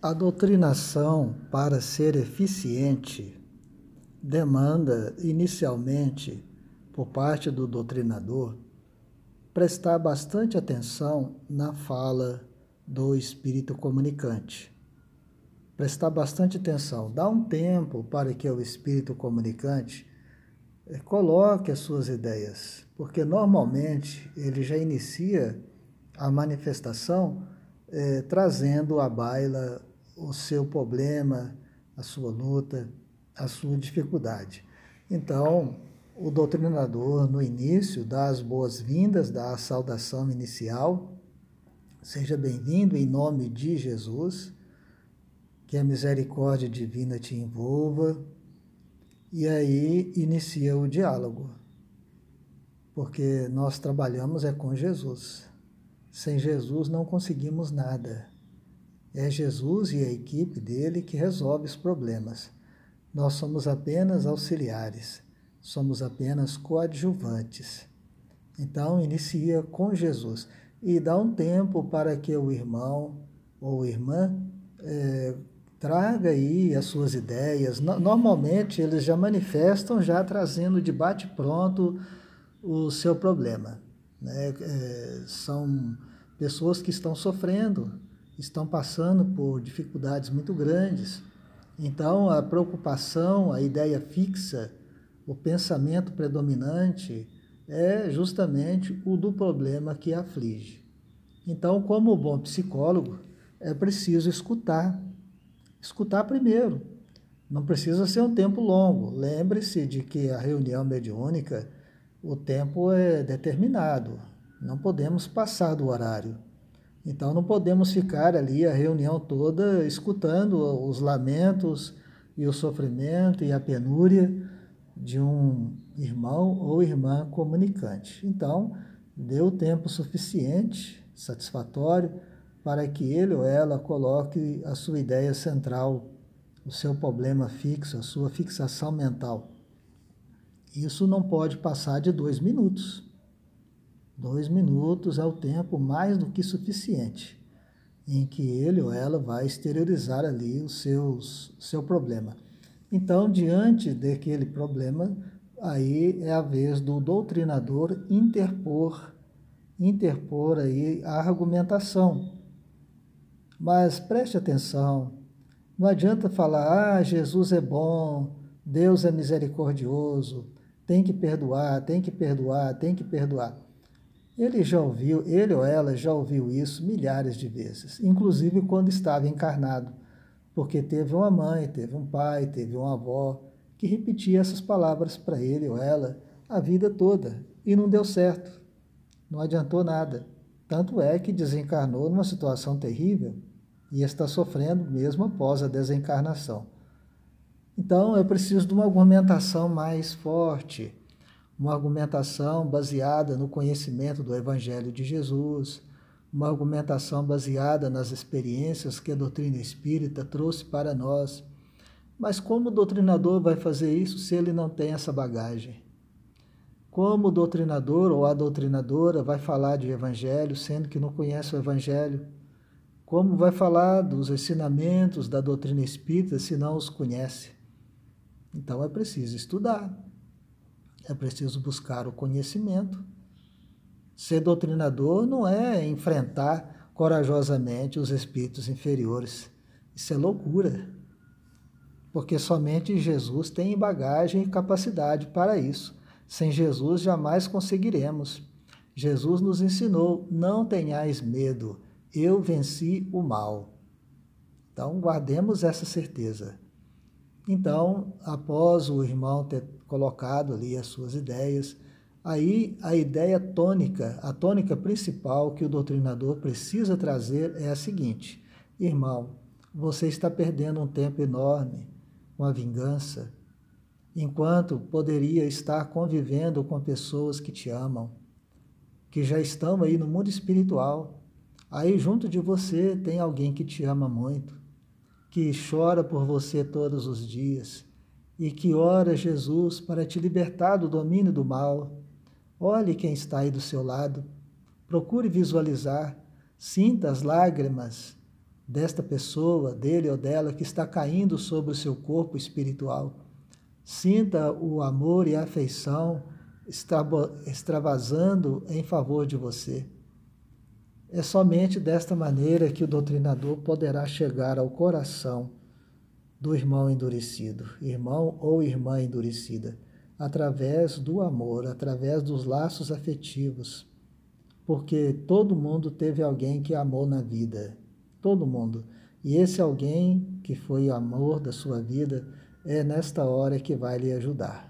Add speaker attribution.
Speaker 1: A doutrinação, para ser eficiente, demanda, inicialmente, por parte do doutrinador, prestar bastante atenção na fala do espírito comunicante. Prestar bastante atenção, dá um tempo para que o espírito comunicante eh, coloque as suas ideias, porque normalmente ele já inicia a manifestação eh, trazendo à baila o seu problema, a sua luta, a sua dificuldade. Então, o doutrinador, no início, dá as boas-vindas, dá a saudação inicial. Seja bem-vindo em nome de Jesus, que a misericórdia divina te envolva. E aí inicia o diálogo, porque nós trabalhamos é com Jesus. Sem Jesus não conseguimos nada. É Jesus e a equipe dele que resolve os problemas. Nós somos apenas auxiliares somos apenas coadjuvantes. Então, inicia com Jesus e dá um tempo para que o irmão ou irmã é, traga aí as suas ideias. Normalmente, eles já manifestam, já trazendo de bate-pronto o seu problema. Né? É, são pessoas que estão sofrendo, estão passando por dificuldades muito grandes. Então, a preocupação, a ideia fixa o pensamento predominante é justamente o do problema que aflige. Então, como bom psicólogo, é preciso escutar. Escutar primeiro. Não precisa ser um tempo longo. Lembre-se de que a reunião mediúnica, o tempo é determinado. Não podemos passar do horário. Então, não podemos ficar ali a reunião toda escutando os lamentos e o sofrimento e a penúria de um irmão ou irmã comunicante. Então, deu tempo suficiente, satisfatório, para que ele ou ela coloque a sua ideia central, o seu problema fixo, a sua fixação mental. Isso não pode passar de dois minutos. Dois minutos é o tempo mais do que suficiente em que ele ou ela vai exteriorizar ali o seu problema. Então, diante daquele problema, aí é a vez do doutrinador interpor, interpor aí a argumentação. Mas preste atenção, não adianta falar, ah, Jesus é bom, Deus é misericordioso, tem que perdoar, tem que perdoar, tem que perdoar. Ele já ouviu, ele ou ela já ouviu isso milhares de vezes, inclusive quando estava encarnado porque teve uma mãe, teve um pai, teve uma avó que repetia essas palavras para ele ou ela a vida toda e não deu certo, não adiantou nada. Tanto é que desencarnou numa situação terrível e está sofrendo mesmo após a desencarnação. Então é preciso de uma argumentação mais forte, uma argumentação baseada no conhecimento do Evangelho de Jesus, uma argumentação baseada nas experiências que a doutrina espírita trouxe para nós. Mas como o doutrinador vai fazer isso se ele não tem essa bagagem? Como o doutrinador ou a doutrinadora vai falar de evangelho sendo que não conhece o evangelho? Como vai falar dos ensinamentos da doutrina espírita se não os conhece? Então é preciso estudar, é preciso buscar o conhecimento Ser doutrinador não é enfrentar corajosamente os espíritos inferiores. Isso é loucura. Porque somente Jesus tem bagagem e capacidade para isso. Sem Jesus jamais conseguiremos. Jesus nos ensinou: não tenhais medo, eu venci o mal. Então, guardemos essa certeza. Então, após o irmão ter colocado ali as suas ideias, Aí a ideia tônica, a tônica principal que o doutrinador precisa trazer é a seguinte: irmão, você está perdendo um tempo enorme com a vingança, enquanto poderia estar convivendo com pessoas que te amam, que já estão aí no mundo espiritual. Aí junto de você tem alguém que te ama muito, que chora por você todos os dias e que ora Jesus para te libertar do domínio do mal Olhe quem está aí do seu lado. Procure visualizar. Sinta as lágrimas desta pessoa, dele ou dela que está caindo sobre o seu corpo espiritual. Sinta o amor e a afeição extravasando em favor de você. É somente desta maneira que o doutrinador poderá chegar ao coração do irmão endurecido, irmão ou irmã endurecida, através do amor, através dos laços afetivos. Porque todo mundo teve alguém que amou na vida, todo mundo. E esse alguém que foi o amor da sua vida é nesta hora que vai lhe ajudar.